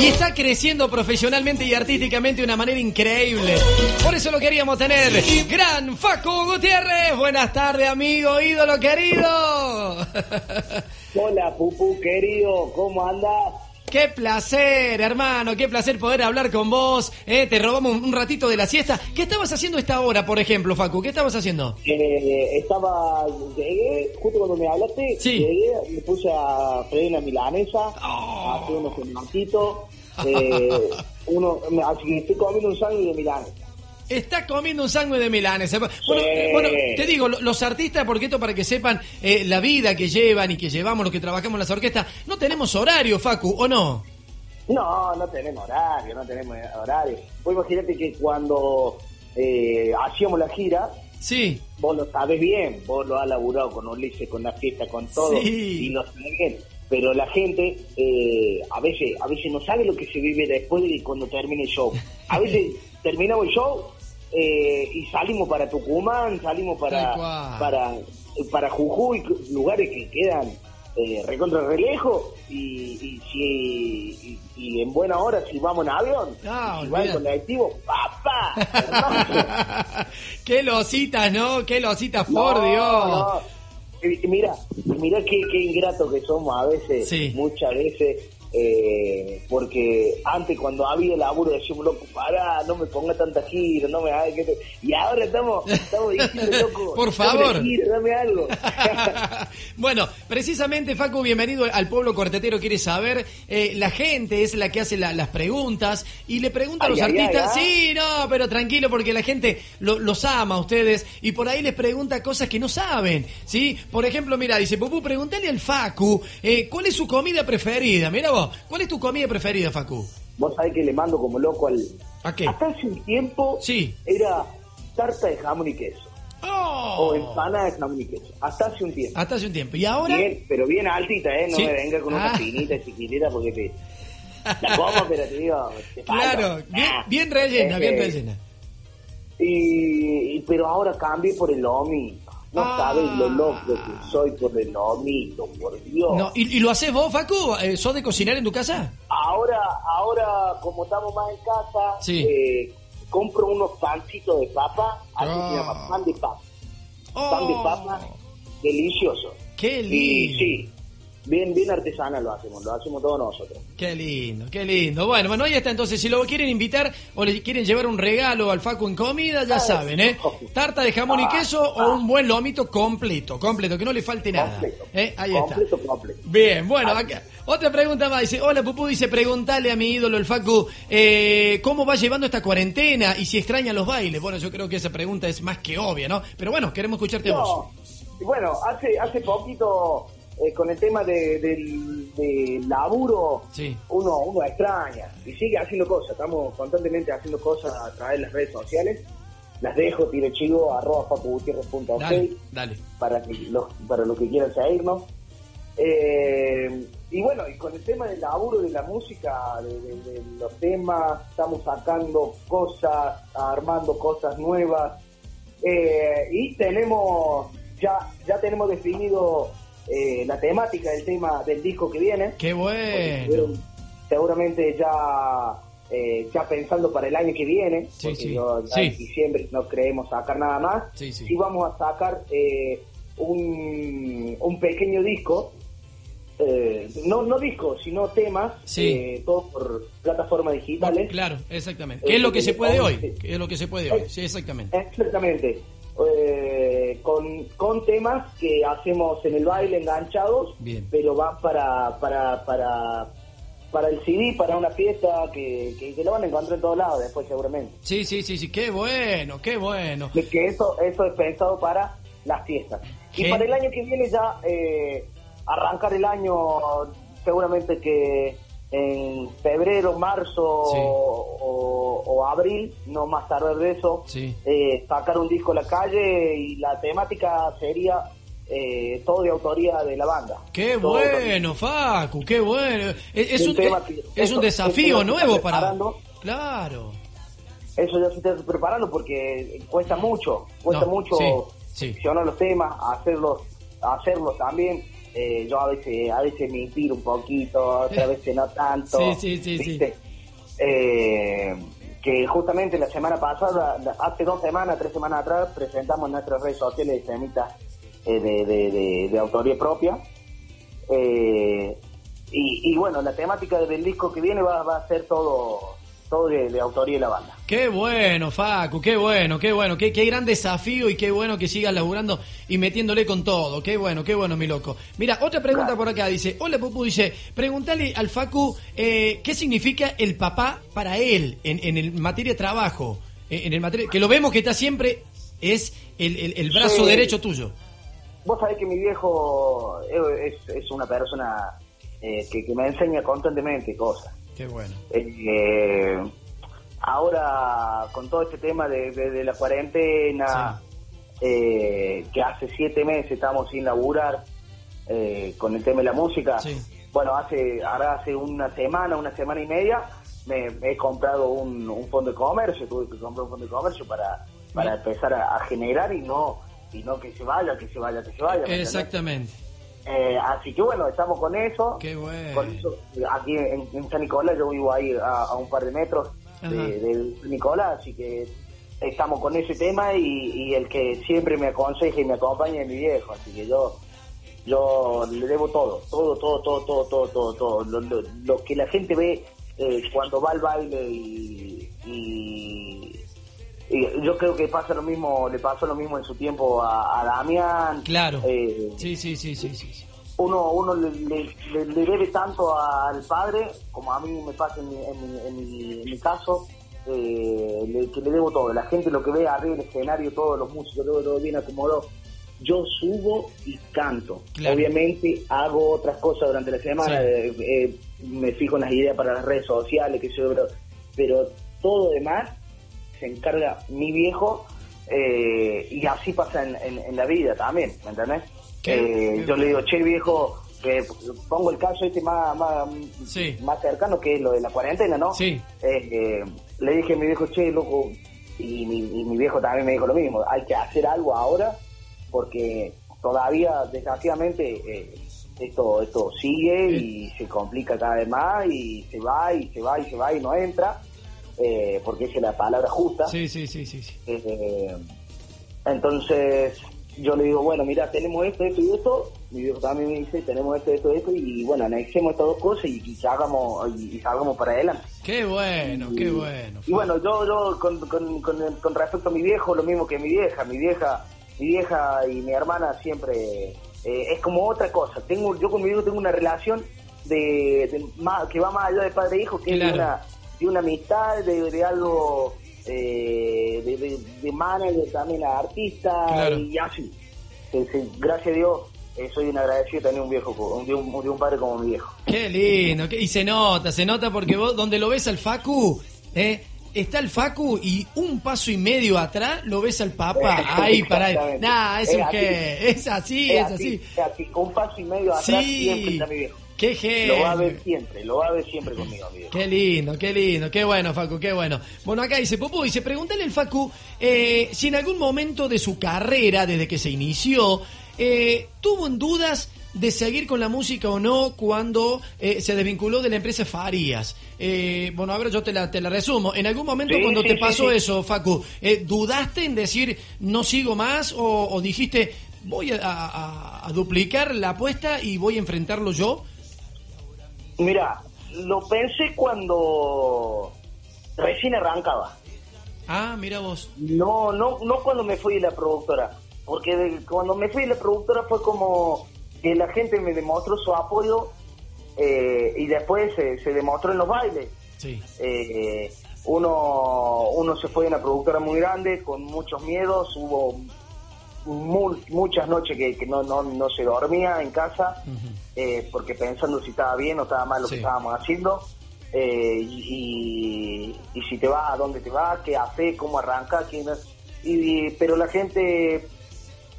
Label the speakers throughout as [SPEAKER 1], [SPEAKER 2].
[SPEAKER 1] Y está creciendo profesionalmente y artísticamente de una manera increíble. Por eso lo queríamos tener. Gran Facu Gutiérrez. Buenas tardes, amigo, ídolo querido.
[SPEAKER 2] Hola, Pupu, querido, ¿cómo andas?
[SPEAKER 1] Qué placer, hermano, qué placer poder hablar con vos. Eh, te robamos un ratito de la siesta. ¿Qué estabas haciendo esta hora, por ejemplo, Facu? ¿Qué estabas haciendo?
[SPEAKER 2] Eh, estaba, llegué, justo cuando me hablaste,
[SPEAKER 1] Sí.
[SPEAKER 2] llegué, me puse a freír una milanesa,
[SPEAKER 1] Oh.
[SPEAKER 2] a hacer unos gematitos, eh, uno, me- así que estoy comiendo un sándwich de milanesa.
[SPEAKER 1] Está comiendo un sándwich de milanes. Bueno, eh, bueno, te digo, lo- los artistas, porque esto para que sepan eh, la vida que llevan y que llevamos los que trabajamos en las orquestas, no tenemos horario, Facu, ¿o no?
[SPEAKER 2] No, no tenemos horario, no tenemos horario. Vos imagínate que cuando eh, hacíamos la gira,
[SPEAKER 1] Sí.
[SPEAKER 2] vos lo sabes bien, vos lo has laburado con Ulises, con la fiesta, con todo,
[SPEAKER 1] Sí.
[SPEAKER 2] y lo sabes bien. Pero la gente eh, a veces a veces no sabe lo que se vive después de cuando termine el show. A veces terminamos el show eh, y salimos para Tucumán, salimos para para para Jujuy, lugares que quedan eh, recontra re lejos y, y y, y en buena hora si vamos en avión,
[SPEAKER 1] Ah,
[SPEAKER 2] si va en colectivo, papá,
[SPEAKER 1] qué lositas, ¿no? Qué lositas, por
[SPEAKER 2] No,
[SPEAKER 1] Dios.
[SPEAKER 2] no. Mira, mira qué, qué ingrato que somos a veces,
[SPEAKER 1] Sí.
[SPEAKER 2] muchas veces, eh, porque antes cuando había laburo decíamos, loco, pará, no me ponga tanta gira, no me que... te-". Y ahora estamos, estamos diciendo, loco,
[SPEAKER 1] Por
[SPEAKER 2] dame
[SPEAKER 1] favor.
[SPEAKER 2] gira, dame algo.
[SPEAKER 1] bueno, precisamente, Facu, bienvenido al pueblo cortetero. Quiere saber, eh, la gente es la que hace la- las preguntas y le pregunta a los
[SPEAKER 2] ay,
[SPEAKER 1] artistas.
[SPEAKER 2] ay,
[SPEAKER 1] sí, no, pero tranquilo, porque la gente lo- los ama a ustedes y por ahí les pregunta cosas que no saben. ¿sí? Por ejemplo, mira, dice, Pupú, pregúntale al Facu, eh, ¿cuál es su comida preferida? Mira vos, ¿cuál es tu comida preferida, Facu?
[SPEAKER 2] Vos sabés que le mando como loco al...
[SPEAKER 1] ¿A qué?
[SPEAKER 2] Hasta hace un tiempo
[SPEAKER 1] Sí.
[SPEAKER 2] era tarta de jamón y queso,
[SPEAKER 1] ¡Oh!
[SPEAKER 2] o empanada de jamón y queso, hasta hace un tiempo.
[SPEAKER 1] Hasta hace un tiempo. ¿Y ahora?
[SPEAKER 2] Bien, pero bien altita, ¿eh? No
[SPEAKER 1] Sí.
[SPEAKER 2] me venga con una
[SPEAKER 1] Ah.
[SPEAKER 2] finita chiquitita porque te... La como, pero te digo... te.
[SPEAKER 1] Claro, bien,
[SPEAKER 2] Ah.
[SPEAKER 1] bien rellena, bien
[SPEAKER 2] Eh,
[SPEAKER 1] rellena.
[SPEAKER 2] Y, y- pero ahora cambié por el lomito. No
[SPEAKER 1] Ah.
[SPEAKER 2] sabes lo loco que soy por el lomito, por Dios.
[SPEAKER 1] No, ¿y, y lo haces vos, Facu? Eh, ¿Sos de cocinar en tu casa?
[SPEAKER 2] Ahora, ahora como estamos más en casa,
[SPEAKER 1] Sí.
[SPEAKER 2] eh, compro unos pancitos de papa, así
[SPEAKER 1] Ah.
[SPEAKER 2] se llama, pan de papa.
[SPEAKER 1] Oh,
[SPEAKER 2] Pan de papa, delicioso.
[SPEAKER 1] ¡Qué
[SPEAKER 2] Y
[SPEAKER 1] lindo!
[SPEAKER 2] sí, bien, bien artesana lo hacemos, lo hacemos todos nosotros.
[SPEAKER 1] Qué lindo, qué lindo. Bueno, bueno, ahí está. Entonces, si lo quieren invitar o le quieren llevar un regalo al Facu en comida, ya
[SPEAKER 2] Ah,
[SPEAKER 1] saben, ¿eh? Tarta de jamón y
[SPEAKER 2] ah,
[SPEAKER 1] queso o
[SPEAKER 2] ah.
[SPEAKER 1] un buen lomito completo, completo, que no le falte nada.
[SPEAKER 2] Completo.
[SPEAKER 1] ¿eh? Ahí está.
[SPEAKER 2] completo, completo.
[SPEAKER 1] Bien, bueno,
[SPEAKER 2] Ah.
[SPEAKER 1] acá. Otra pregunta más. Dice, hola Pupú, dice, pregúntale a mi ídolo, el Facu, eh, ¿cómo va llevando esta cuarentena y si extraña los bailes? Bueno, yo creo que esa pregunta es más que obvia, ¿no? Pero bueno, queremos escucharte vos.
[SPEAKER 2] No, y bueno, hace hace poquito eh, con el tema de, del de laburo,
[SPEAKER 1] Sí.
[SPEAKER 2] uno uno extraña y sigue haciendo cosas. Estamos constantemente haciendo cosas a través de las redes sociales. Las dejo, tiro chivo, arroba papugutierrez.ok
[SPEAKER 1] Dale, dale.
[SPEAKER 2] para, que los, para los que quieran seguirnos. Eh, y bueno, y con el tema del laburo de la música, de, de- de los temas, estamos sacando cosas, armando cosas nuevas. Eh, y tenemos, ya, ya tenemos definido eh, la temática del tema del disco que viene.
[SPEAKER 1] Qué bueno.
[SPEAKER 2] seguramente ya eh, ya pensando para el año que viene,
[SPEAKER 1] Sí,
[SPEAKER 2] porque
[SPEAKER 1] sí.
[SPEAKER 2] yo ya
[SPEAKER 1] Sí.
[SPEAKER 2] en diciembre no creemos sacar nada más,
[SPEAKER 1] Sí, sí.
[SPEAKER 2] vamos a sacar eh, un, un pequeño disco, eh, no, no disco, sino temas,
[SPEAKER 1] Sí.
[SPEAKER 2] eh, todo por plataformas digitales.
[SPEAKER 1] Claro, exactamente. ¿Qué es lo que se puede hoy? ¿Qué es lo que se puede
[SPEAKER 2] Eh,
[SPEAKER 1] hoy? Sí, exactamente.
[SPEAKER 2] Exactamente. Eh, con, con temas que hacemos en el baile enganchados,
[SPEAKER 1] Bien.
[SPEAKER 2] pero va para, para, para, para el CD, para una fiesta que, que, que lo van a encontrar en todos lados después seguramente.
[SPEAKER 1] Sí, sí, sí, sí. Qué bueno, qué bueno.
[SPEAKER 2] De Que eso, eso es pensado para las fiestas. Y para el año que viene ya eh, arrancar el año seguramente que en febrero, marzo
[SPEAKER 1] Sí.
[SPEAKER 2] o, o abril, no más tarde de eso,
[SPEAKER 1] Sí.
[SPEAKER 2] eh, sacar un disco a la calle y la temática sería eh, todo de autoría de la banda.
[SPEAKER 1] Qué
[SPEAKER 2] Todo
[SPEAKER 1] bueno, Facu, qué bueno. Es, es
[SPEAKER 2] Un tema
[SPEAKER 1] es, un desafío nuevo para... Claro.
[SPEAKER 2] Eso ya se está preparando porque cuesta mucho, cuesta
[SPEAKER 1] No,
[SPEAKER 2] mucho
[SPEAKER 1] sí,
[SPEAKER 2] los temas, hacerlos, hacerlos también. Eh, yo a veces, a veces me inspiro un poquito, otras veces no tanto.
[SPEAKER 1] Sí, sí, sí,
[SPEAKER 2] Eh, que justamente la semana pasada, hace dos semanas, tres semanas atrás, presentamos en nuestras redes sociales eh, de, de, de, autoría propia. Eh, y, y, bueno, la temática del disco que viene va, va a ser todo todo de, autoría de la banda.
[SPEAKER 1] Qué bueno, Facu, qué bueno, qué bueno, qué, qué gran desafío y qué bueno que sigas laburando y metiéndole con todo. Qué bueno, qué bueno, mi loco. Mira, otra pregunta por acá, dice, hola Pupu, dice, pregúntale al Facu eh, qué significa el papá para él en, en el materia de trabajo, eh, en el materia, que lo vemos que está siempre, es el, el, brazo derecho tuyo.
[SPEAKER 2] Vos sabés que mi viejo es, es una persona eh, que, que me enseña constantemente cosas
[SPEAKER 1] Qué bueno.
[SPEAKER 2] Eh, ahora, con todo este tema de, la cuarentena, eh, que hace siete meses estamos sin laburar eh, con el tema de la música, bueno, hace ahora hace una semana, una semana y media, me, he comprado un, fondo de comercio, tuve que comprar un fondo de comercio para, para empezar a, generar y no y no que se vaya, que se vaya, que se vaya.
[SPEAKER 1] Exactamente.
[SPEAKER 2] Eh, así que bueno, estamos con eso.
[SPEAKER 1] Qué bueno.
[SPEAKER 2] Con eso aquí en, San Nicolás, yo vivo ahí a, un par de metros de, San Nicolás, así que estamos con ese tema y, el que siempre me aconseja y me acompaña es mi viejo, así que yo yo le debo todo, todo, todo, todo, todo, todo, todo, todo. Lo, que la gente ve eh, cuando va al baile y, yo creo que pasa lo mismo, le pasó lo mismo en su tiempo a, Damián.
[SPEAKER 1] Claro. Eh, sí, sí, sí, sí, sí.
[SPEAKER 2] Uno, uno le, debe tanto al padre, como a mí me pasa en mi, caso, eh, que le debo todo. La gente lo que ve arriba el escenario, todos los músicos, todo, todo bien acomodado. Yo subo y canto. Obviamente hago otras cosas durante la semana, eh, me fijo en las ideas para las redes sociales, que yo, pero, pero todo demás se encarga mi viejo eh, y así pasa en, la vida también, ¿me entendés? Eh, yo le digo, che viejo, que pongo el caso este más, más, más cercano que es lo de la cuarentena, ¿no?
[SPEAKER 1] Sí.
[SPEAKER 2] Eh, le dije a mi viejo, che, loco, y mi, viejo también me dijo lo mismo, hay que hacer algo ahora porque todavía desgraciadamente esto esto sigue y se complica cada vez más y se va y se va y se va y no entra eh, porque es la palabra justa.
[SPEAKER 1] Sí, sí, sí, sí.
[SPEAKER 2] Eh, entonces yo le digo, bueno, mira, tenemos esto, esto y esto. Mi viejo también me dice, tenemos esto, esto, esto. Y bueno, anexemos estas dos cosas y, y salgamos, y, salgamos para adelante.
[SPEAKER 1] Qué bueno, qué bueno.
[SPEAKER 2] Y bueno, yo, yo con, con, con, respecto a mi viejo, lo mismo que mi vieja. Mi vieja, mi vieja y mi hermana siempre eh, es como otra cosa. Tengo, yo con mi viejo tengo una relación de, que va más allá de padre e hijo, que es una de una amistad, de, algo eh, de, de, manager también a artista y así. gracias a Dios eh, soy un agradecido de tener un viejo, de un, de un padre como mi viejo.
[SPEAKER 1] Qué lindo, y se nota, se nota porque vos donde lo ves al Facu, eh, está el Facu y un paso y medio atrás lo ves al Papa ahí para Nah, es, un que es así, es, así,
[SPEAKER 2] Es así, un paso y medio atrás siempre está mi viejo.
[SPEAKER 1] Qué genio.
[SPEAKER 2] Lo va a ver siempre, lo va a ver siempre conmigo, amigo.
[SPEAKER 1] Qué lindo, qué lindo, qué bueno, Facu, qué bueno. Bueno, acá dice Pupu, dice, pregúntale al Facu eh, si en algún momento de su carrera, desde que se inició, eh, tuvo en dudas de seguir con la música o no cuando eh, se desvinculó de la empresa Farías. bueno, a ver, yo te la, te la resumo. En algún momento cuando te pasó eso, Facu, ¿dudaste en decir no sigo más o, dijiste voy a, duplicar la apuesta y voy a enfrentarlo yo?
[SPEAKER 2] Mira, lo pensé cuando recién arrancaba.
[SPEAKER 1] Ah, mira vos.
[SPEAKER 2] No, no, no cuando me fui de la productora, porque cuando me fui de la productora fue como que la gente me demostró su apoyo eh, y después se, demostró en los bailes.
[SPEAKER 1] Sí.
[SPEAKER 2] Eh, uno, uno se fue de una productora muy grande, con muchos miedos, hubo muchas noches que, no, no, no, se dormía en casa, eh, porque pensando si estaba bien o estaba mal lo que estábamos haciendo, eh, y, y, si te vas, a dónde te vas, qué hace, cómo arranca, y, pero la gente,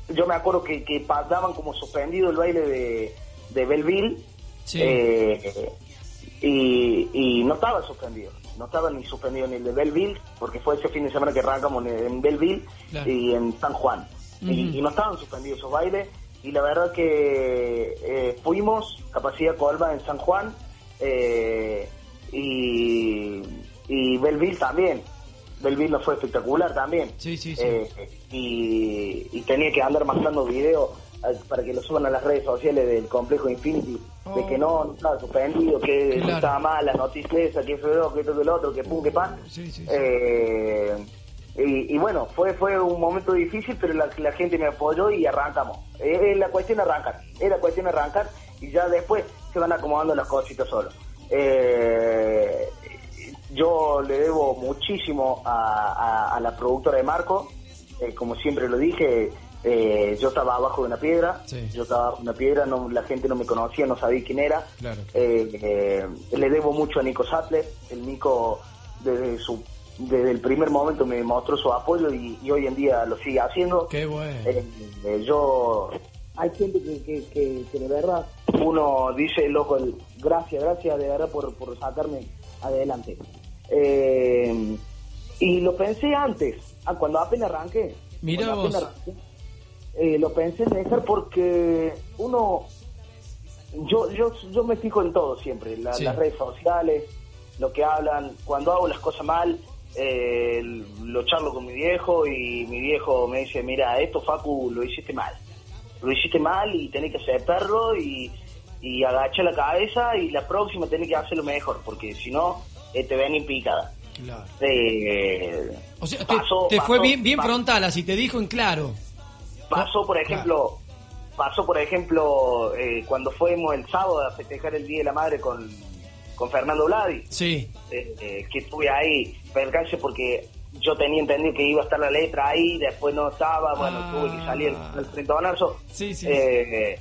[SPEAKER 2] yo me acuerdo que, que daban como suspendido el baile de, de Belleville, eh, y, y no estaba suspendido no estaba ni suspendido ni el de Belleville, porque fue ese fin de semana que arrancamos en, Belleville y en San Juan y, no estaban suspendidos esos bailes y la verdad que eh, fuimos, capacidad Colba en San Juan, eh, y, y Belleville también. Belleville nos fue espectacular también.
[SPEAKER 1] Sí, sí, sí.
[SPEAKER 2] Eh, y, y tenía que andar mandando videos eh, para que lo suban a las redes sociales del complejo Infinity, de que no, no estaba suspendido, que
[SPEAKER 1] Claro.
[SPEAKER 2] no estaba mal, las noticias que feo, que que lo otro, que pum, que pan.
[SPEAKER 1] Sí, sí, sí.
[SPEAKER 2] Eh, y, y bueno, fue fue un momento difícil, pero la, la gente me apoyó y arrancamos. Es es la cuestión arrancar, es la cuestión arrancar y ya después se van acomodando las cositas solos. Eh, yo le debo muchísimo a, a- a la productora de Marco, eh, como siempre lo dije, eh, yo estaba abajo de una piedra,
[SPEAKER 1] Sí.
[SPEAKER 2] yo estaba abajo de una piedra, no, la gente no me conocía, no sabía quién era.
[SPEAKER 1] Claro.
[SPEAKER 2] Eh, eh, le debo mucho a Nico Sattler, el Nico desde su desde el primer momento me mostró su apoyo y, y hoy en día lo sigue haciendo.
[SPEAKER 1] Qué bueno.
[SPEAKER 2] Eh, eh, yo hay gente que, que, que, que de verdad uno dice loco el- gracias gracias de verdad por, por sacarme adelante Eh, y lo pensé antes ah, cuando apenas arranqué
[SPEAKER 1] Mira vos.
[SPEAKER 2] arranqué, eh, lo pensé en dejar porque uno yo yo yo me fijo en todo siempre la-
[SPEAKER 1] Sí.
[SPEAKER 2] las redes sociales lo que hablan cuando hago las cosas mal eh, lo charlo con mi viejo y mi viejo me dice mira esto Facu lo hiciste mal lo hiciste mal y tenés que aceptarlo y, y agacha la cabeza y la próxima tenés que hacerlo mejor porque si no eh, te ven en picada
[SPEAKER 1] Claro.
[SPEAKER 2] Eh,
[SPEAKER 1] O sea, te,
[SPEAKER 2] pasó-
[SPEAKER 1] te fue
[SPEAKER 2] pasó-
[SPEAKER 1] bien, bien
[SPEAKER 2] pasó-
[SPEAKER 1] frontal, así te dijo en claro.
[SPEAKER 2] Pasó, por ejemplo, pasó, por ejemplo, eh, cuando fuimos el sábado a festejar el Día de la Madre con, con Fernando Vladi,
[SPEAKER 1] Sí.
[SPEAKER 2] eh, eh, que estuve ahí, percance porque yo tenía entendido que iba a estar la letra ahí, después no estaba, bueno,
[SPEAKER 1] Ah.
[SPEAKER 2] tuve que salir al 30 de marzo.
[SPEAKER 1] Sí, sí.
[SPEAKER 2] Eh,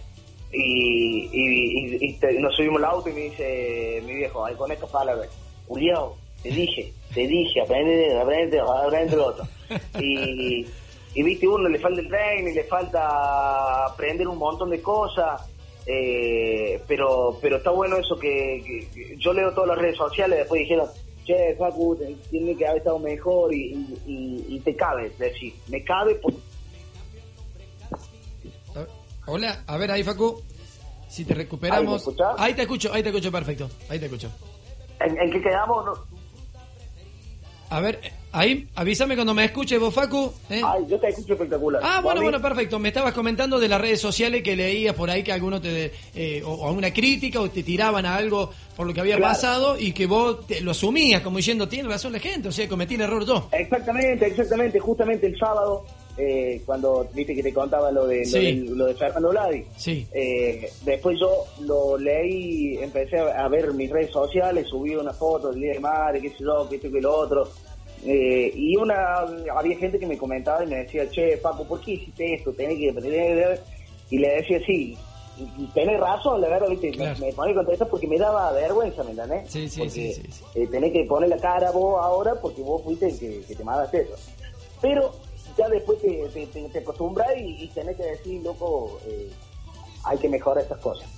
[SPEAKER 2] y, y, y- y te- nos subimos al auto y me dice mi viejo, ahí con estas palabras, Julián, te dije, te dije, aprende, aprende, aprende lo otro. Y, y viste, uno le falta el tren y le falta aprender un montón de cosas. Eh, pero pero está bueno eso que, que- que yo leo todas las redes sociales después dijeron che Facu tiene que haber estado mejor y, y- y- y te cabe decir me cabe
[SPEAKER 1] A- Hola, a ver ahí, Facu. Si te recuperamos.
[SPEAKER 2] ¿Ahí me escuchás?
[SPEAKER 1] Ahí te escucho, ahí te escucho perfecto. Ahí te escucho.
[SPEAKER 2] ¿En, en qué quedamos? No-
[SPEAKER 1] A ver, ahí, avísame cuando me escuches vos, Facu. ¿eh?
[SPEAKER 2] Ay, yo te escucho espectacular.
[SPEAKER 1] Ah,
[SPEAKER 2] ¿Vos
[SPEAKER 1] bueno, bueno, perfecto. Me estabas comentando de las redes sociales que leías por ahí que alguno te. eh, o, o una crítica o te tiraban a algo por lo que había
[SPEAKER 2] Claro.
[SPEAKER 1] pasado y que vos te- lo asumías como diciendo, tiene razón la gente, o sea, cometí el error yo.
[SPEAKER 2] Exactamente, exactamente. Justamente el sábado, eh, cuando viste que te contaba lo de, lo de, lo de Fernando Vladi.
[SPEAKER 1] Sí.
[SPEAKER 2] Eh, después yo lo leí, empecé a ver mis redes sociales, subí una foto del Día de Madre, qué sé yo, que esto, que lo otro. Eh, y una había gente que me comentaba y me decía, che, Paco, ¿por qué hiciste esto? Tenés que aprender. Y le decía, sí, tenés razón, la verdad, ¿viste?
[SPEAKER 1] Claro.
[SPEAKER 2] Me, me contenta porque me daba vergüenza, ¿me entendés?
[SPEAKER 1] Sí, sí,
[SPEAKER 2] Porque,
[SPEAKER 1] sí, sí, sí.
[SPEAKER 2] eh, tenés que poner la cara vos ahora porque vos fuiste el que, que te mandaste eso. Pero ya después te, te, te, te acostumbras y, y tenés que decir, loco, eh, hay que mejorar estas cosas.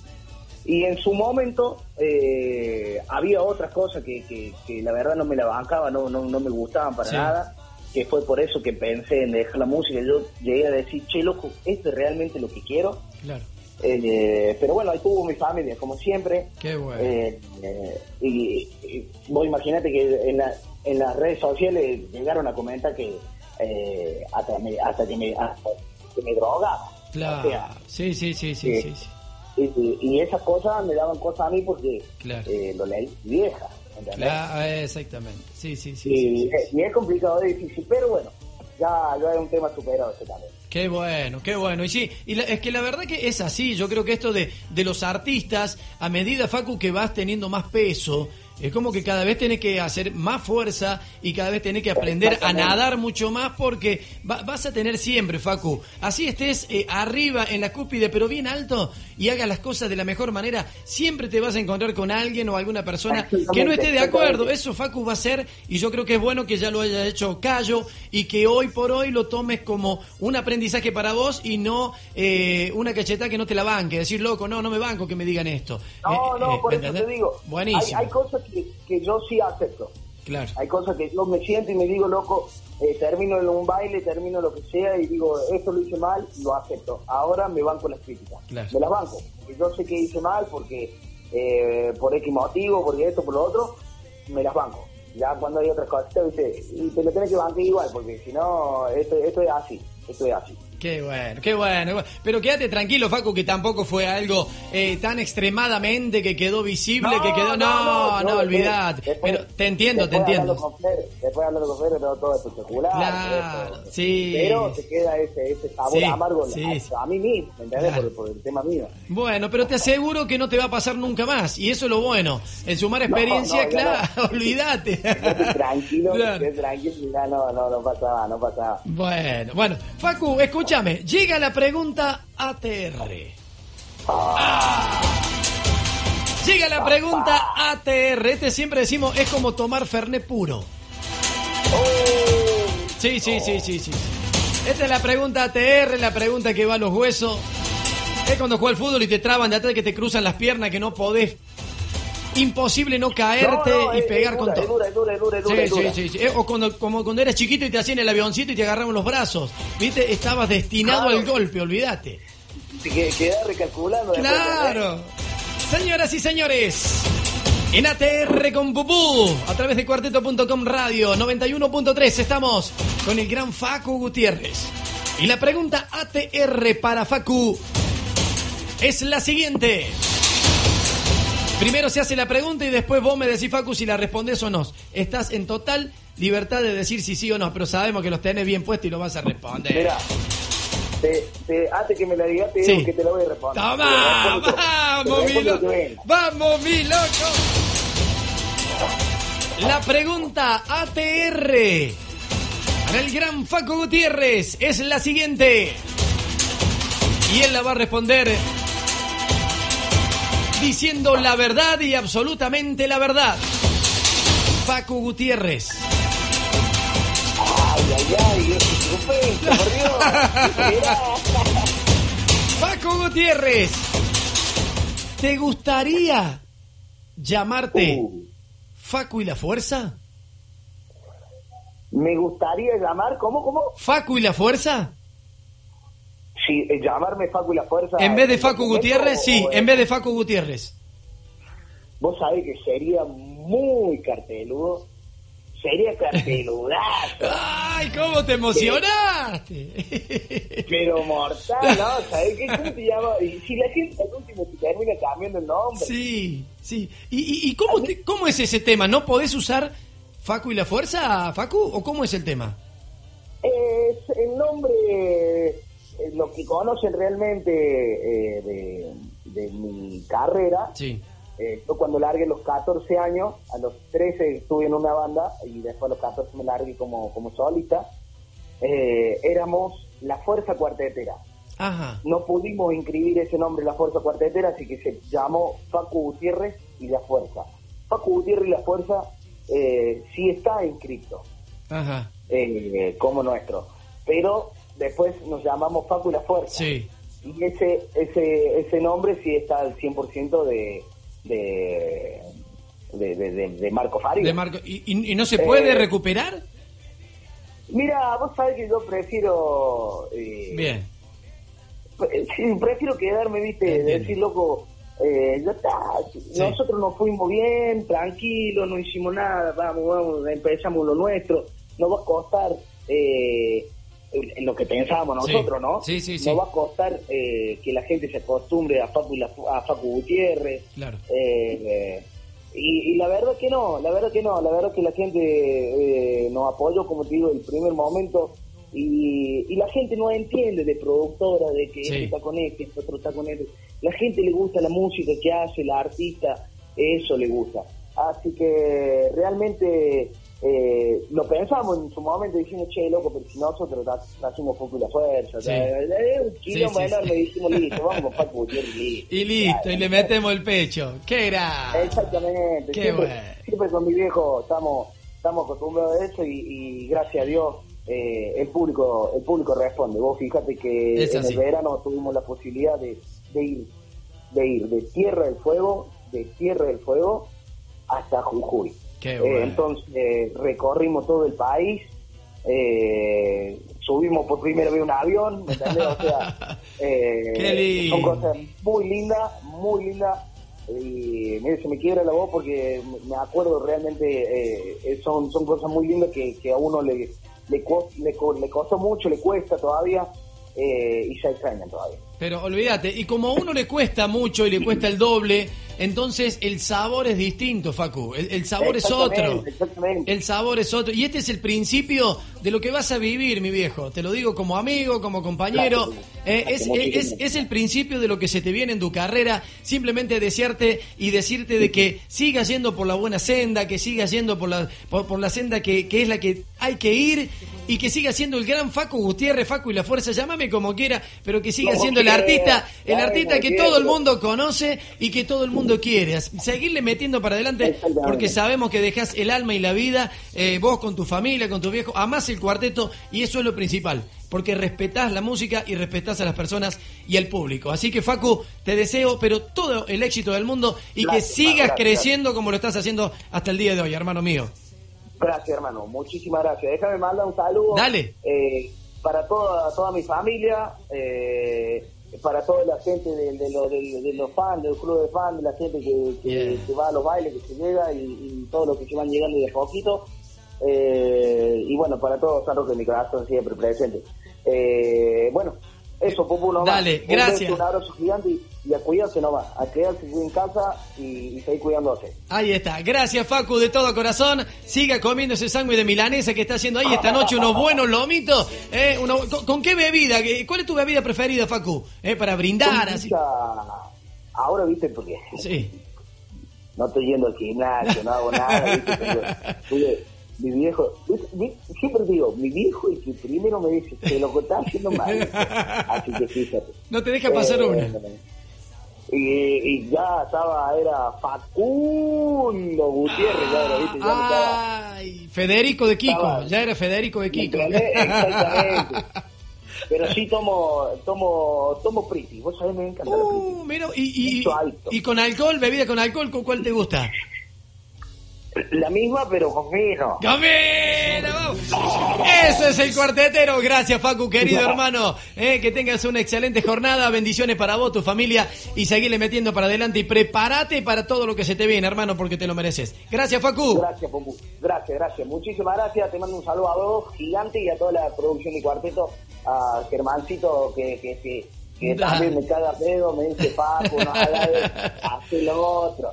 [SPEAKER 2] Y en su momento eh, había otras cosas que, que, que la verdad no me la bancaba, no, no, no me gustaban para
[SPEAKER 1] Sí.
[SPEAKER 2] nada, que fue por eso que pensé en dejar la música. Yo llegué a decir, che, loco, esto es realmente lo que quiero.
[SPEAKER 1] Claro.
[SPEAKER 2] Eh, pero bueno, ahí tuvo mi familia, como siempre.
[SPEAKER 1] Qué bueno.
[SPEAKER 2] Eh, eh, y, y vos imaginate que en, la- en las redes sociales llegaron a comentar que eh, hasta, me, hasta que me hasta que me drogaba.
[SPEAKER 1] Claro.
[SPEAKER 2] O sea,
[SPEAKER 1] sí, sí, sí, sí,
[SPEAKER 2] eh,
[SPEAKER 1] sí, sí.
[SPEAKER 2] Y, y- esas cosas me daban cosas a mí porque
[SPEAKER 1] Claro.
[SPEAKER 2] eh, lo leí vieja.
[SPEAKER 1] Claro, eh, exactamente. Sí, sí, sí.
[SPEAKER 2] y,
[SPEAKER 1] sí, sí,
[SPEAKER 2] y es complicado, es difícil, pero bueno, ya, ya es un tema superado ese también.
[SPEAKER 1] Qué bueno, qué bueno. Y sí, y la- es que la verdad que es así. Yo creo que esto de, de los artistas, a medida, Facu, que vas teniendo más peso, es como que cada vez tenés que hacer más fuerza y cada vez tenés que aprender a nadar mucho más porque va- vas a tener siempre, Facu. Así estés eh, arriba en la cúspide, pero bien alto y hagas las cosas de la mejor manera, siempre te vas a encontrar con alguien o alguna persona que no esté de acuerdo. Eso Facu va a ser y yo creo que es bueno que ya lo haya hecho Cayo y que hoy por hoy lo tomes como un aprendizaje para vos y no eh, una cacheta que no te la banque. Decir, loco, no, no me banco que me digan esto.
[SPEAKER 2] No,
[SPEAKER 1] Eh,
[SPEAKER 2] no,
[SPEAKER 1] eh,
[SPEAKER 2] por
[SPEAKER 1] ¿me
[SPEAKER 2] eso te digo.
[SPEAKER 1] Buenísimo.
[SPEAKER 2] Hay, hay cosas que, que yo sí acepto.
[SPEAKER 1] Claro.
[SPEAKER 2] Hay cosas que yo me siento y me digo, loco, eh, termino en un baile, termino lo que sea y digo, esto lo hice mal, lo acepto. Ahora me banco las críticas.
[SPEAKER 1] Claro.
[SPEAKER 2] Me las banco. Porque yo sé que hice mal porque eh, por X motivo, porque esto, por lo otro, me las banco. Ya cuando hay otras cosas, ¿viste? y te lo tenés que bancar igual, porque si no, esto, esto es así, esto es así.
[SPEAKER 1] Qué bueno, qué bueno. Pero quédate tranquilo, Facu, que tampoco fue algo eh, tan extremadamente que quedó visible, que quedó... No, no, olvidate. Pero te entiendo, te entiendo.
[SPEAKER 2] Después hablando con Fer, todo, todo espectacular.
[SPEAKER 1] Claro,
[SPEAKER 2] eso.
[SPEAKER 1] sí.
[SPEAKER 2] Pero te queda ese, ese sabor
[SPEAKER 1] Sí,
[SPEAKER 2] amargo
[SPEAKER 1] sí,
[SPEAKER 2] a, a mí mismo, ¿me entendés?
[SPEAKER 1] Claro.
[SPEAKER 2] Por, por el tema mío.
[SPEAKER 1] Bueno, pero te aseguro que no te va a pasar nunca más. Y eso es lo bueno. El sumar
[SPEAKER 2] No,
[SPEAKER 1] experiencia,
[SPEAKER 2] no,
[SPEAKER 1] claro,
[SPEAKER 2] no.
[SPEAKER 1] olvídate.
[SPEAKER 2] Tranquilo,
[SPEAKER 1] Claro.
[SPEAKER 2] tranquilo, ya no, no, no pasaba, no pasaba.
[SPEAKER 1] Bueno, bueno, Facu, escúchame, llega la pregunta ATR. Ah. Llega la pregunta ATR. Este siempre decimos es como tomar Fernet puro. Sí, sí, sí, sí, sí. Esta es la pregunta ATR, la pregunta que va a los huesos. Es cuando juega al fútbol y te traban de atrás que te cruzan las piernas que no podés. Imposible no caerte
[SPEAKER 2] No, no,
[SPEAKER 1] y pegar
[SPEAKER 2] es
[SPEAKER 1] con todo.
[SPEAKER 2] Es dura, es dura, es dura, es dura,
[SPEAKER 1] Sí,
[SPEAKER 2] dura.
[SPEAKER 1] sí, sí, sí. Eh, O cuando, como cuando eras chiquito y te hacían el avioncito y te agarraban los brazos. ¿Viste? Estabas destinado
[SPEAKER 2] Claro.
[SPEAKER 1] al golpe, olvídate.
[SPEAKER 2] Te que- quedás recalculando.
[SPEAKER 1] Claro. Señoras y señores, en ATR con Pupú, a través de cuarteto.com radio 91.3, estamos con el gran Facu Gutiérrez. Y la pregunta ATR para Facu es la siguiente. Primero se hace la pregunta y después vos me decís, Facu, si la respondés o no. Estás en total libertad de decir si sí o no, pero sabemos que los tenés bien puestos y lo vas a responder.
[SPEAKER 2] Mira, te, te, antes que me la digas, te
[SPEAKER 1] Sí.
[SPEAKER 2] digo que te la voy a responder.
[SPEAKER 1] ¡Toma!
[SPEAKER 2] Respondo.
[SPEAKER 1] ¡Vamos, mi loco! ¡Vamos, mi loco! La pregunta ATR para el gran Faco Gutiérrez es la siguiente. Y él la va a responder diciendo la verdad y absolutamente la verdad. Facu Gutiérrez.
[SPEAKER 2] Ay, ay, ay, por Dios.
[SPEAKER 1] Facu Gutiérrez. ¿Te gustaría llamarte
[SPEAKER 2] Uh,
[SPEAKER 1] Facu y la Fuerza?
[SPEAKER 2] me gustaría llamar, ¿cómo, cómo?
[SPEAKER 1] ¿Facu y la Fuerza?
[SPEAKER 2] Eh, llamarme Facu y la Fuerza.
[SPEAKER 1] En vez de
[SPEAKER 2] ¿el
[SPEAKER 1] Facu Gutiérrez, sí,
[SPEAKER 2] o
[SPEAKER 1] en vez de Facu Gutiérrez.
[SPEAKER 2] Vos sabés que sería muy carteludo. Sería carteludazo.
[SPEAKER 1] ¡Ay, cómo te emocionaste!
[SPEAKER 2] pero mortal, ¿no? ¿Sabés qué? ¿Cómo te llama? Y si la gente al último te termina cambiando el nombre.
[SPEAKER 1] Sí, sí. ¿Y, y, y cómo, te- cómo es ese tema? ¿No podés usar Facu y la Fuerza, Facu? ¿O cómo es el tema?
[SPEAKER 2] Es el nombre, eh, lo que conocen realmente eh, de, de mi carrera.
[SPEAKER 1] Sí.
[SPEAKER 2] Eh, yo cuando largué los 14 años, a los 13 estuve en una banda y después a los 14 me largué como, como solista. Eh, éramos la Fuerza Cuartetera.
[SPEAKER 1] Ajá.
[SPEAKER 2] No pudimos inscribir ese nombre, la Fuerza Cuartetera, así que se llamó Facu Gutiérrez y la Fuerza. Facu Gutiérrez y la Fuerza eh, sí está inscrito
[SPEAKER 1] Ajá.
[SPEAKER 2] eh, como nuestro, pero después nos llamamos Facu la Fuerza.
[SPEAKER 1] Sí.
[SPEAKER 2] Y ese, ese, ese nombre sí está al 100% de, de, de, de, Marco Faria.
[SPEAKER 1] De Marco. ¿Y, y- y no se puede
[SPEAKER 2] Eh,
[SPEAKER 1] recuperar?
[SPEAKER 2] Mira, vos sabés que yo prefiero... eh,
[SPEAKER 1] Bien.
[SPEAKER 2] sí, prefiero quedarme, viste, de decir, loco, eh, ya está,
[SPEAKER 1] Sí.
[SPEAKER 2] nosotros nos fuimos bien, tranquilos, no hicimos nada, vamos, vamos, empezamos lo nuestro, no va a costar... Eh, en lo que pensábamos
[SPEAKER 1] Sí.
[SPEAKER 2] nosotros, ¿no?
[SPEAKER 1] Sí, sí, sí.
[SPEAKER 2] No va a costar eh, que la gente se acostumbre a Facu, a Facu Gutiérrez,
[SPEAKER 1] Claro.
[SPEAKER 2] Eh, eh, y, y la verdad que no, la verdad que no, la verdad que la gente eh, nos apoyó, como te digo, el primer momento y, y la gente no entiende de productora, de que
[SPEAKER 1] Sí.
[SPEAKER 2] este está con este, este otro está con este. La gente le gusta la música que hace, la artista, eso le gusta. Así que realmente eh, lo pensamos en su momento diciendo, che, loco, pero si nosotros hacemos poco la fuerza,
[SPEAKER 1] Sí.
[SPEAKER 2] un kilo
[SPEAKER 1] Sí,
[SPEAKER 2] le dijimos, listo, vamos con Facu Gutiérrez, listo.
[SPEAKER 1] Y listo, y le metemos el pecho. ¡Qué era!
[SPEAKER 2] Exactamente.
[SPEAKER 1] Qué
[SPEAKER 2] siempre,
[SPEAKER 1] bueno.
[SPEAKER 2] siempre con mi viejo estamos estamos acostumbrados a eso y, y gracias a Dios eh, el público el público responde. Vos fíjate que en el verano tuvimos la posibilidad de, de ir de ir de Tierra del Fuego, de Tierra del Fuego hasta Jujuy.
[SPEAKER 1] Qué bueno.
[SPEAKER 2] Eh, entonces recorrimos todo el país, eh, subimos por primera vez un avión, ¿me entendés? O sea, eh, son cosas muy lindas, muy lindas. Y mire, se me quiebra la voz porque me acuerdo realmente, eh, son, son cosas muy lindas que, que a uno le, le, co- le, co- le costó mucho, le cuesta todavía eh, y se extrañan todavía.
[SPEAKER 1] Pero olvídate, y como a uno le cuesta mucho y le cuesta el doble, entonces el sabor es distinto, Facu. El, el sabor es otro.
[SPEAKER 2] Exactamente.
[SPEAKER 1] El sabor es otro. Y este es el principio de lo que vas a vivir, mi viejo. Te lo digo como amigo, como compañero. Eh, es,
[SPEAKER 2] muchísimas
[SPEAKER 1] es- es el principio de lo que se te viene en tu carrera. Simplemente desearte y decirte de que sigas yendo por la buena senda, que sigas yendo por la, por, por la senda que, que es la que hay que ir y que siga siendo el gran Facu Gutiérrez, Facu y la Fuerza, llámame como quiera, pero que siga
[SPEAKER 2] Como
[SPEAKER 1] siendo el artista, el artista que todo el mundo conoce y que todo el mundo quiere. Seguirle metiendo para adelante porque sabemos que dejas el alma y la vida, eh, vos con tu familia, con tu viejo, amás el cuarteto y eso es lo principal, porque respetás la música y respetás a las personas y al público. Así que Facu, te deseo, pero todo el éxito del mundo y
[SPEAKER 2] Gracias,
[SPEAKER 1] que sigas
[SPEAKER 2] gracias.
[SPEAKER 1] creciendo como lo estás haciendo hasta el día de hoy, hermano mío.
[SPEAKER 2] Gracias, hermano. Muchísimas gracias. Déjame mandar un saludo.
[SPEAKER 1] Dale.
[SPEAKER 2] eh, para toda, toda mi familia, eh, para toda la gente de, de, lo- de- de los fans, del club de fans, de la gente que, que,
[SPEAKER 1] Yeah.
[SPEAKER 2] que va a los bailes, que se llega y, y todos los que se van llegando de a poquito. Eh, y bueno, para todos, San Roque de mi corazón siempre presente. Eh, bueno, eso, Pupu, no
[SPEAKER 1] Dale,
[SPEAKER 2] Un
[SPEAKER 1] gracias.
[SPEAKER 2] beso, un abrazo gigante y, y a cuidarse nomás, a quedarse en casa y, y seguir cuidándose.
[SPEAKER 1] Ahí está. Gracias, Facu, de todo corazón. Siga comiendo ese sándwich de milanesa que está haciendo ahí esta noche, unos buenos lomitos. Eh, uno- ¿con, con qué bebida? ¿Qué- ¿Cuál es tu bebida preferida, Facu? Eh, para brindar, así.
[SPEAKER 2] Ahora, viste, porque
[SPEAKER 1] Sí.
[SPEAKER 2] no estoy yendo al gimnasio, no hago nada, ¿viste? Pero, oye, mi viejo, siempre digo, mi viejo es que primero me dice, te lo que estás haciendo mal. Así que fíjate.
[SPEAKER 1] No te deja pasar
[SPEAKER 2] Eh,
[SPEAKER 1] una.
[SPEAKER 2] Y, y ya estaba, era Facundo Gutiérrez, ya era, ¿viste? Ya estaba-
[SPEAKER 1] Ay, Federico de Kiko.
[SPEAKER 2] Estaba-
[SPEAKER 1] Ya era Federico de Kiko.
[SPEAKER 2] Exactamente. Pero sí tomo, tomo, tomo Priti. Vos sabés, me encanta la
[SPEAKER 1] Uh,
[SPEAKER 2] Priti.
[SPEAKER 1] mira, y, y, y con alcohol, bebida con alcohol, ¿con cuál te gusta?
[SPEAKER 2] La misma, pero con vino.
[SPEAKER 1] ¡Camino! Eso es el cuartetero. Gracias, Facu, querido hermano. Eh, que tengas una excelente jornada. Bendiciones para vos, tu familia. Y seguirle metiendo para adelante. Y prepárate para todo lo que se te viene, hermano, porque te lo mereces. Gracias, Facu.
[SPEAKER 2] Gracias, Pompu. Gracias, gracias. Muchísimas gracias. Te mando un saludo a vos, gigante, y a toda la producción de cuarteto. A Germancito, que, que, que, que también me caga pedo, me dice Paco, no lo otro.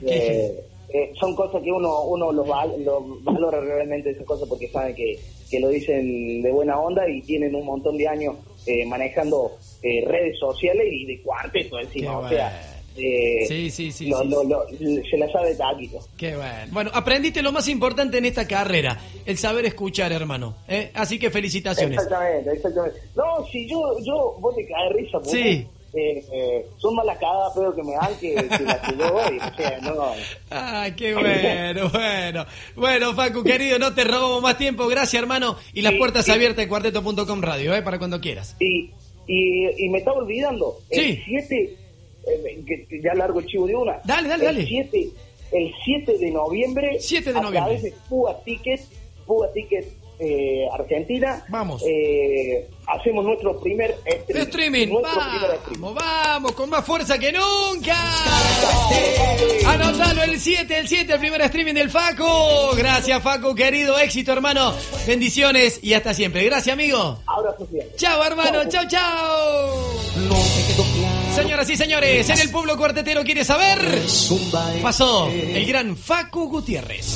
[SPEAKER 1] Qué
[SPEAKER 2] Eh, eh, son cosas que uno uno los val- lo valora realmente esas cosas porque saben que, que lo dicen de buena onda y tienen un montón de años eh, manejando eh, redes sociales y de cuarteto encima.
[SPEAKER 1] Qué
[SPEAKER 2] o sea,
[SPEAKER 1] bueno.
[SPEAKER 2] eh,
[SPEAKER 1] Sí, sí, sí,
[SPEAKER 2] lo-
[SPEAKER 1] sí,
[SPEAKER 2] lo-
[SPEAKER 1] sí.
[SPEAKER 2] lo- se la sabe taquito.
[SPEAKER 1] Qué bueno. Bueno, aprendiste lo más importante en esta carrera, el saber escuchar, hermano. ¿eh? Así que felicitaciones.
[SPEAKER 2] Exactamente, exactamente. No, si yo, yo, vos te caes risa, porque,
[SPEAKER 1] Sí.
[SPEAKER 2] Eh, eh, son más las cagadas pedo que me dan que, que las que yo doy. O sea, no.
[SPEAKER 1] Ay, qué bueno, bueno. Bueno, Facu, querido, no te robamos más tiempo. Gracias, hermano. Y las
[SPEAKER 2] Sí,
[SPEAKER 1] puertas
[SPEAKER 2] sí.
[SPEAKER 1] abiertas de cuarteto.com radio, ¿eh? Para cuando quieras.
[SPEAKER 2] Y, y, y me estaba olvidando,
[SPEAKER 1] Sí.
[SPEAKER 2] el 7, que, que ya largo el chivo de una.
[SPEAKER 1] Dale, dale,
[SPEAKER 2] el
[SPEAKER 1] dale.
[SPEAKER 2] 7, el 7 de noviembre,
[SPEAKER 1] 7 de
[SPEAKER 2] a
[SPEAKER 1] noviembre.
[SPEAKER 2] través de Púa Ticket, Púa Ticket eh, Argentina,
[SPEAKER 1] Vamos.
[SPEAKER 2] eh, hacemos nuestro primer streaming.
[SPEAKER 1] Streaming,
[SPEAKER 2] Nuestro primer streaming.
[SPEAKER 1] vamos, vamos, con más fuerza que nunca. Anotalo el 7, el 7, el primer streaming del Facu. Gracias, Facu, querido, éxito, hermano. Bendiciones y hasta siempre. Gracias, amigo.
[SPEAKER 2] Ahora, Sofía.
[SPEAKER 1] Chao, hermano, chao, chao. Señoras y señores, en el pueblo cuartetero quiere saber. Pasó el gran Facu Gutiérrez.